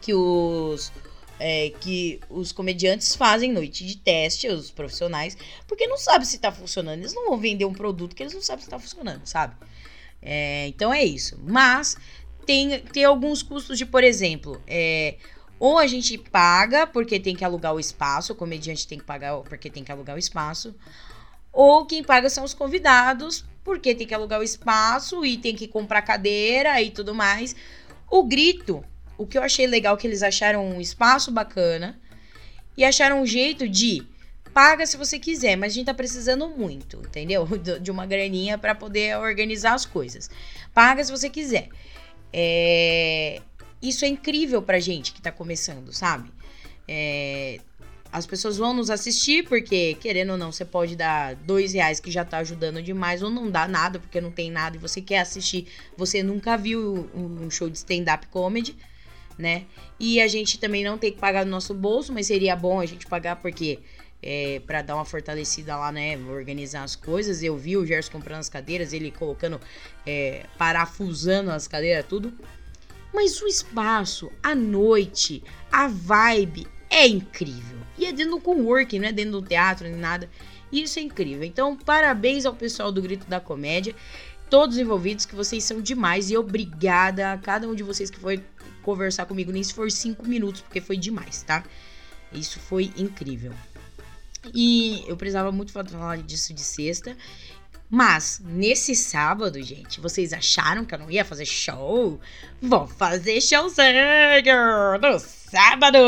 que os é, que os comediantes fazem noite de teste, os profissionais, porque não sabem se tá funcionando. Eles não vão vender um produto que eles não sabem se tá funcionando, sabe? É, então é isso. Mas tem, tem alguns custos de, por exemplo, é, ou a gente paga porque tem que alugar o espaço, o comediante tem que pagar porque tem que alugar o espaço, ou quem paga são os convidados, porque tem que alugar o espaço e tem que comprar cadeira e tudo mais. O grito, o que eu achei legal que eles acharam um espaço bacana e acharam um jeito de paga se você quiser, mas a gente tá precisando muito, entendeu? De uma graninha para poder organizar as coisas. Paga se você quiser. É... Isso é incrível pra gente que tá começando, sabe? É... As pessoas vão nos assistir, porque, querendo ou não, você pode dar dois reais que já tá ajudando demais, ou não dá nada, porque não tem nada, e você quer assistir, você nunca viu um show de stand-up comedy, né? E a gente também não tem que pagar no nosso bolso, mas seria bom a gente pagar, porque é, para dar uma fortalecida lá, né? Organizar as coisas. Eu vi o Gerson comprando as cadeiras, ele colocando, é, parafusando as cadeiras, tudo. Mas o espaço, a noite, a vibe é incrível. E é dentro do coworking, não é dentro do teatro nem nada. Isso é incrível. Então, parabéns ao pessoal do Grito da Comédia, todos envolvidos, que vocês são demais. E obrigada a cada um de vocês que foi conversar comigo, nem se for cinco minutos, porque foi demais, tá? Isso foi incrível. E eu precisava muito falar disso de sexta. Mas, nesse sábado, gente, vocês acharam que eu não ia fazer show? Vou fazer showzinho no sábado!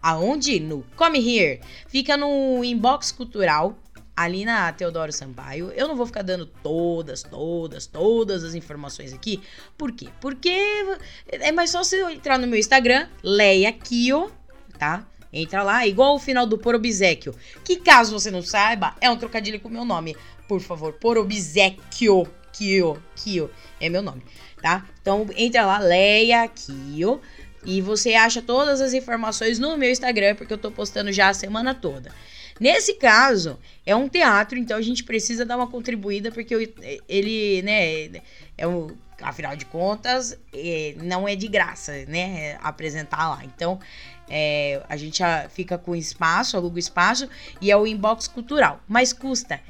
Aonde? No Come Here. Fica no Inbox Cultural, ali na Teodoro Sampaio. Eu não vou ficar dando todas, todas, todas as informações aqui. Por quê? Porque é mais só você entrar no meu Instagram, Leia Kio, tá? Entra lá, igual o final do Por Obsequio. Que caso você não saiba, é um trocadilho com o meu nome. Por favor, Por Obsequio. Kio, Kio é meu nome, tá? Então entra lá, Leia Kio. E você acha todas as informações no meu Instagram, porque eu tô postando já a semana toda. Nesse caso, é um teatro, então a gente precisa dar uma contribuída, porque ele, né, é um, afinal de contas, é, não é de graça, né, apresentar lá. Então, é, a gente fica com espaço, aluga o espaço e é o inbox cultural. Mas custa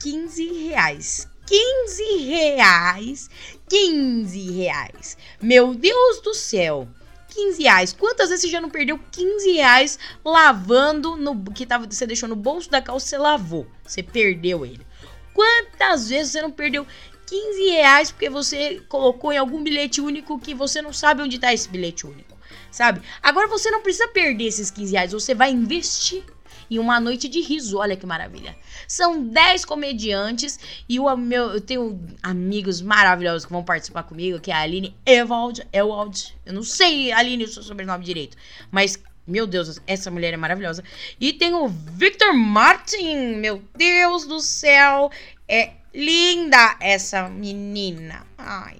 15 reais. 15 reais. 15 reais. Meu Deus do céu. 15 reais. Quantas vezes você já não perdeu 15 reais lavando no que tava, você deixou no bolso da calça, você lavou. Você perdeu ele. Quantas vezes você não perdeu 15 reais porque você colocou em algum bilhete único que você não sabe onde está esse bilhete único? sabe? Agora você não precisa perder esses 15 reais, você vai investir em uma noite de riso. Olha que maravilha. São 10 comediantes e o meu, eu tenho amigos maravilhosos que vão participar comigo, que é a Aline Ewald. Ewald. Eu não sei, Aline, o seu sobrenome direito. Mas, meu Deus, essa mulher é maravilhosa. E tem o Victor Martin. Meu Deus do céu. É linda essa menina. Ai.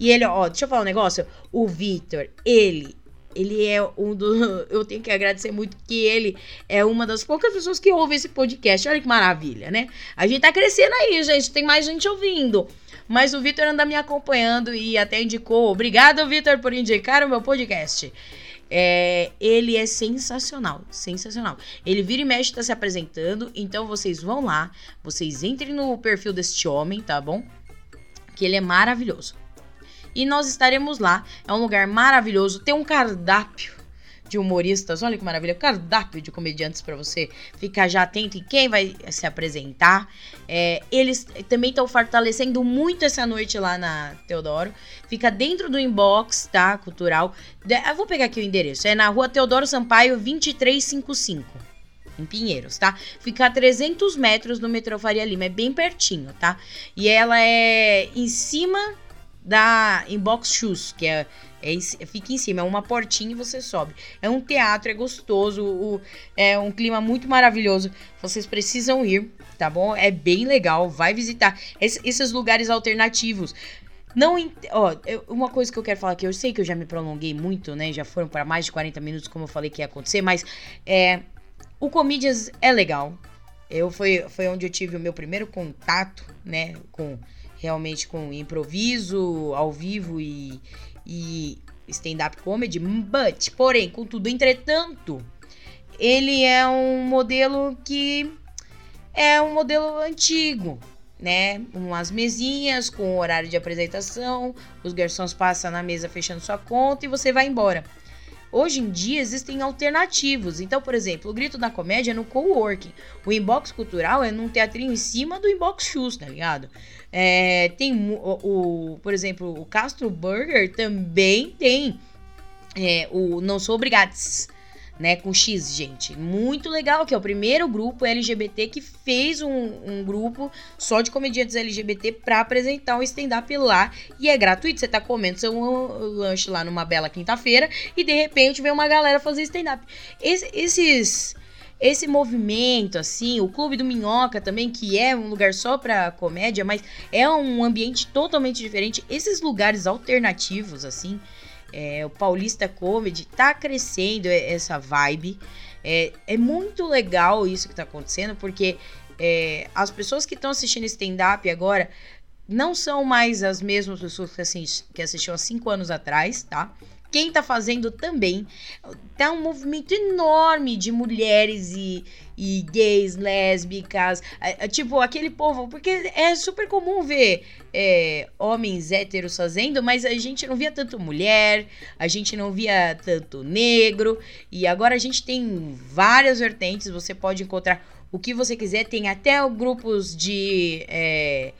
E ele, ó, deixa eu falar um negócio. O Victor, ele ele é um do. Eu tenho que agradecer muito que ele é uma das poucas pessoas que ouve esse podcast. Olha que maravilha, né? A gente tá crescendo aí, gente. Tem mais gente ouvindo. Mas o Vitor anda me acompanhando e até indicou. Obrigado, Vitor, por indicar o meu podcast. É, ele é sensacional, sensacional. Ele vira e mexe, tá se apresentando. Então vocês vão lá, vocês entrem no perfil deste homem, tá bom? Que ele é maravilhoso e nós estaremos lá. É um lugar maravilhoso, tem um cardápio de humoristas. Olha que maravilha, cardápio de comediantes para você ficar já atento em quem vai se apresentar. É, eles também estão fortalecendo muito essa noite lá na Teodoro. Fica dentro do inbox, tá? Cultural. Eu vou pegar aqui o endereço. É na rua Teodoro Sampaio 2355 em Pinheiros, tá? Fica a 300 metros do metrô Faria Lima, é bem pertinho, tá? E ela é em cima da Inbox Shoes, que é, é, fica em cima, é uma portinha e você sobe. É um teatro, é gostoso, o, é um clima muito maravilhoso. Vocês precisam ir, tá bom? É bem legal, vai visitar Esse, esses lugares alternativos. Não, ó, uma coisa que eu quero falar aqui, eu sei que eu já me prolonguei muito, né? Já foram para mais de 40 minutos, como eu falei que ia acontecer, mas é, o Comedians é legal. Eu foi, foi onde eu tive o meu primeiro contato, né, com realmente com improviso ao vivo e, e stand-up comedy, but, porém, contudo, entretanto, ele é um modelo que é um modelo antigo, né? Umas mesinhas com horário de apresentação, os garçons passam na mesa fechando sua conta e você vai embora. Hoje em dia existem alternativos. Então, por exemplo, o Grito da Comédia é no coworking. O inbox cultural é num teatrinho em cima do inbox shoes, tá ligado? É, tem o, o, por exemplo, o Castro Burger também tem é, o Não Sou Obrigados né, com X, gente. Muito legal, que é o primeiro grupo LGBT que fez um, um grupo só de comediantes LGBT para apresentar um stand-up lá. E é gratuito, você tá comendo seu lanche lá numa bela quinta-feira e de repente vem uma galera fazer stand-up. Esse, esses esse movimento, assim, o Clube do Minhoca também, que é um lugar só pra comédia, mas é um ambiente totalmente diferente. Esses lugares alternativos, assim, é, o Paulista Comedy tá crescendo essa vibe. É, é muito legal isso que tá acontecendo, porque é, as pessoas que estão assistindo stand-up agora não são mais as mesmas pessoas que, assist, que assistiam há cinco anos atrás, tá? Quem tá fazendo também. Tá um movimento enorme de mulheres e, e gays, lésbicas, é, é, tipo aquele povo, porque é super comum ver é, homens héteros fazendo, mas a gente não via tanto mulher, a gente não via tanto negro, e agora a gente tem várias vertentes, você pode encontrar o que você quiser, tem até grupos de. É,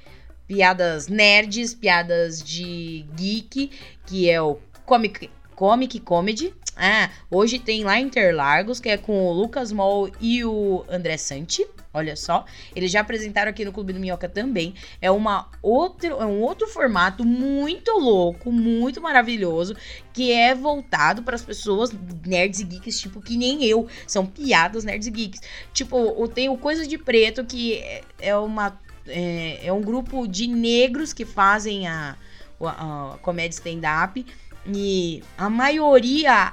piadas nerds, piadas de geek, que é o Comic Comic Comedy. Ah, hoje tem lá Interlagos, que é com o Lucas Moll e o André Santi. Olha só, eles já apresentaram aqui no Clube do Minhoca também. É uma outro, é um outro formato muito louco, muito maravilhoso, que é voltado para as pessoas nerds e geeks, tipo que nem eu, são piadas nerds e geeks. Tipo, tem o Coisa de Preto, que é, é uma é, é um grupo de negros que fazem a, a, a comédia stand-up e a maioria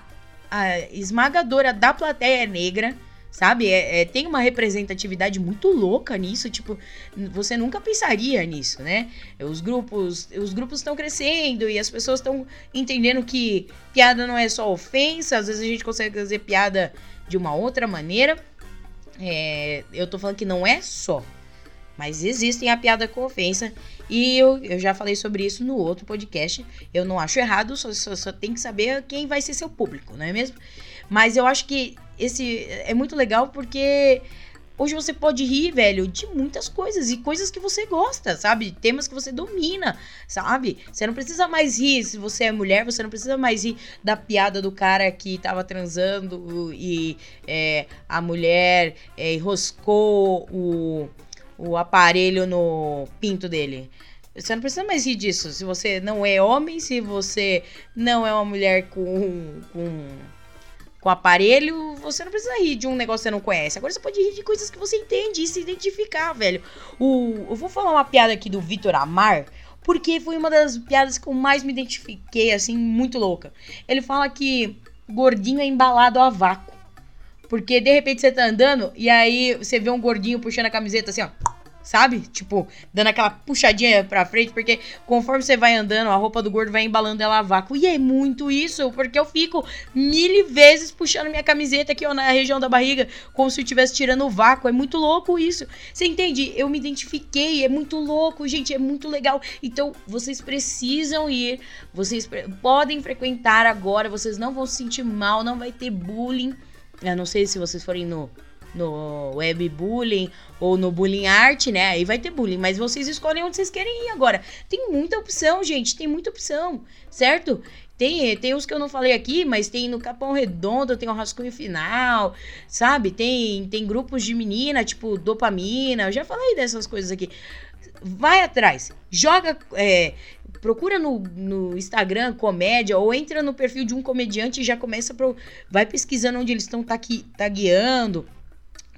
a esmagadora da plateia é negra, sabe? É, é, tem uma representatividade muito louca nisso, tipo, você nunca pensaria nisso, né? Os grupos os grupos estão crescendo e as pessoas estão entendendo que piada não é só ofensa, às vezes a gente consegue fazer piada de uma outra maneira. É, eu tô falando que não é só, mas existem a piada com ofensa. E eu, eu já falei sobre isso no outro podcast. Eu não acho errado, só, só, só tem que saber quem vai ser seu público, não é mesmo? Mas eu acho que esse é muito legal porque Hoje você pode rir, velho, de muitas coisas e coisas que você gosta, sabe? Temas que você domina, sabe? Você não precisa mais rir se você é mulher, você não precisa mais rir da piada do cara que tava transando e é, a mulher é, enroscou o o aparelho no pinto dele. Você não precisa mais rir disso. Se você não é homem, se você não é uma mulher com, com, com aparelho, você não precisa rir de um negócio que você não conhece. Agora você pode rir de coisas que você entende e se identificar, velho. O, eu vou falar uma piada aqui do Vitor Amar, porque foi uma das piadas que eu mais me identifiquei, assim, muito louca. Ele fala que gordinho é embalado a vácuo. Porque de repente você tá andando e aí você vê um gordinho puxando a camiseta assim, ó. Sabe? Tipo, dando aquela puxadinha pra frente, porque conforme você vai andando, a roupa do gordo vai embalando ela a vácuo. E é muito isso, porque eu fico mil vezes puxando minha camiseta aqui, ó, na região da barriga, como se eu estivesse tirando o vácuo. É muito louco isso. Você entende? Eu me identifiquei, é muito louco, gente, é muito legal. Então, vocês precisam ir, vocês podem frequentar agora, vocês não vão se sentir mal, não vai ter bullying eu não sei se vocês forem no, no webbullying ou no bullying art, né? Aí vai ter bullying, mas vocês escolhem onde vocês querem ir agora. Tem muita opção, gente, tem muita opção, certo? Tem, tem uns que eu não falei aqui, mas tem no Capão Redondo, tem o Rascunho Final, sabe? Tem, tem grupos de menina, tipo Dopamina, eu já falei dessas coisas aqui. Vai atrás, joga, é, procura no, no Instagram comédia ou entra no perfil de um comediante e já começa pro, vai pesquisando onde eles estão tagueando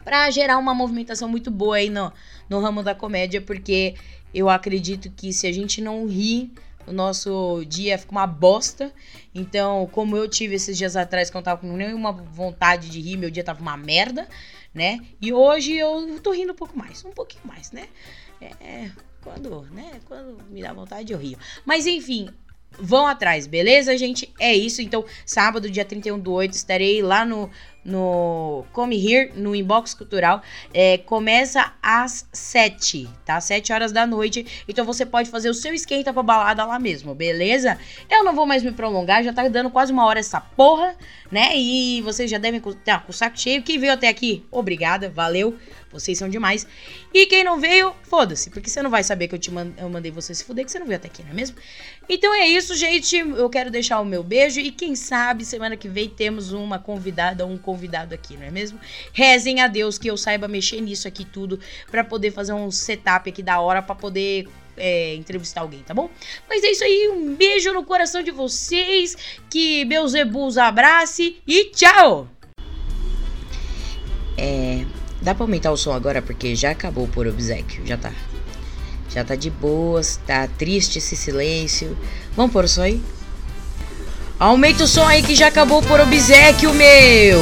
para gerar uma movimentação muito boa aí no, no ramo da comédia, porque eu acredito que se a gente não rir, o nosso dia fica uma bosta. Então, como eu tive esses dias atrás, que eu não tava com nenhuma vontade de rir, meu dia tava uma merda, né? E hoje eu tô rindo um pouco mais, um pouquinho mais, né? É, quando, né? Quando me dá vontade, eu rio. Mas enfim, vão atrás, beleza, gente? É isso. Então, sábado, dia 31 do 8, estarei lá no, no Come Here, no Inbox Cultural. É, começa às 7, tá? 7 horas da noite. Então você pode fazer o seu esquenta pra balada lá mesmo, beleza? Eu não vou mais me prolongar, já tá dando quase uma hora essa porra, né? E vocês já devem estar com o saco cheio. Quem veio até aqui, obrigada, valeu. Vocês são demais. E quem não veio, foda-se, porque você não vai saber que eu te mand eu mandei você se fuder, que você não veio até aqui, não é mesmo? Então é isso, gente. Eu quero deixar o meu beijo e quem sabe semana que vem temos uma convidada um convidado aqui, não é mesmo? Rezem a Deus que eu saiba mexer nisso aqui tudo para poder fazer um setup aqui da hora para poder é, entrevistar alguém, tá bom? Mas é isso aí, um beijo no coração de vocês, que Beelzebus abrace e tchau! É, Dá pra aumentar o som agora porque já acabou por obsequio, já tá. Já tá de boas, tá triste esse silêncio. Vamos pôr o som aí? Aumenta o som aí que já acabou por obsequio, meu!